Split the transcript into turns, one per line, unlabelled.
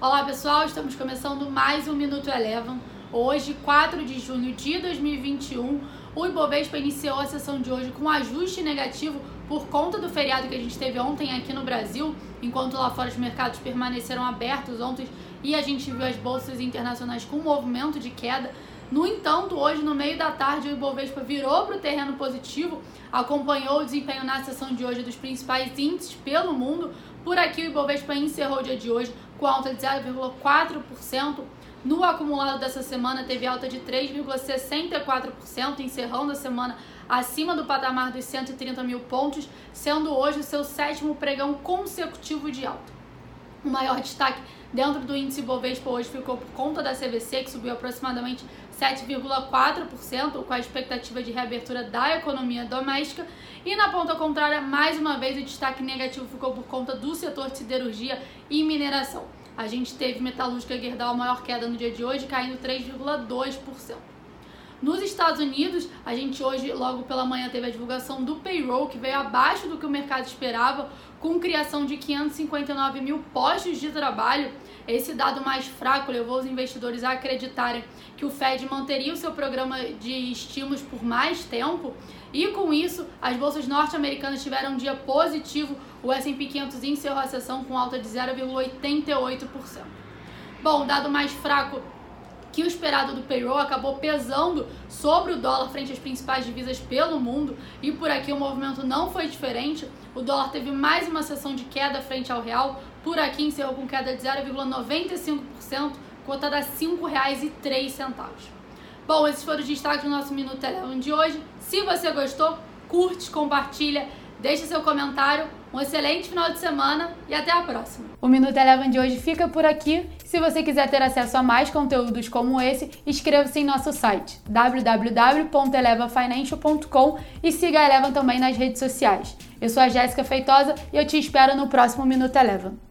Olá pessoal, estamos começando mais um Minuto Eleven. Hoje, 4 de junho de 2021, o Ibovespa iniciou a sessão de hoje com ajuste negativo por conta do feriado que a gente teve ontem aqui no Brasil, enquanto lá fora os mercados permaneceram abertos ontem e a gente viu as bolsas internacionais com movimento de queda. No entanto, hoje, no meio da tarde, o Ibovespa virou para o terreno positivo, acompanhou o desempenho na sessão de hoje dos principais índices pelo mundo. Por aqui, o Ibovespa encerrou o dia de hoje com alta de 0,4%. No acumulado dessa semana, teve alta de 3,64%, encerrando a semana acima do patamar dos 130 mil pontos, sendo hoje o seu sétimo pregão consecutivo de alta. O maior destaque dentro do índice Bovespa hoje ficou por conta da CVC, que subiu aproximadamente 7,4%, com a expectativa de reabertura da economia doméstica. E na ponta contrária, mais uma vez, o destaque negativo ficou por conta do setor de siderurgia e mineração. A gente teve metalúrgica Gerdau a maior queda no dia de hoje, caindo 3,2%. Nos Estados Unidos, a gente hoje, logo pela manhã, teve a divulgação do payroll, que veio abaixo do que o mercado esperava, com criação de 559 mil postos de trabalho. Esse dado mais fraco levou os investidores a acreditarem que o Fed manteria o seu programa de estímulos por mais tempo. E com isso, as bolsas norte-americanas tiveram um dia positivo. O S&P 500 encerrou a sessão com alta de 0,88%. Bom, dado mais fraco que o esperado do payroll acabou pesando sobre o dólar frente às principais divisas pelo mundo e por aqui o movimento não foi diferente. O dólar teve mais uma sessão de queda frente ao real, por aqui encerrou com queda de 0,95%, cotada a R$ 5,03. Bom, esses foram os destaques do nosso Minuto Telegram de hoje. Se você gostou, curte, compartilha Deixe seu comentário, um excelente final de semana e até a próxima. O Minuto Eleven de hoje fica por aqui. Se você quiser ter acesso a mais conteúdos como esse, inscreva-se em nosso site www.elevafinancial.com e siga a Eleven também nas redes sociais. Eu sou a Jéssica Feitosa e eu te espero no próximo Minuto Eleven.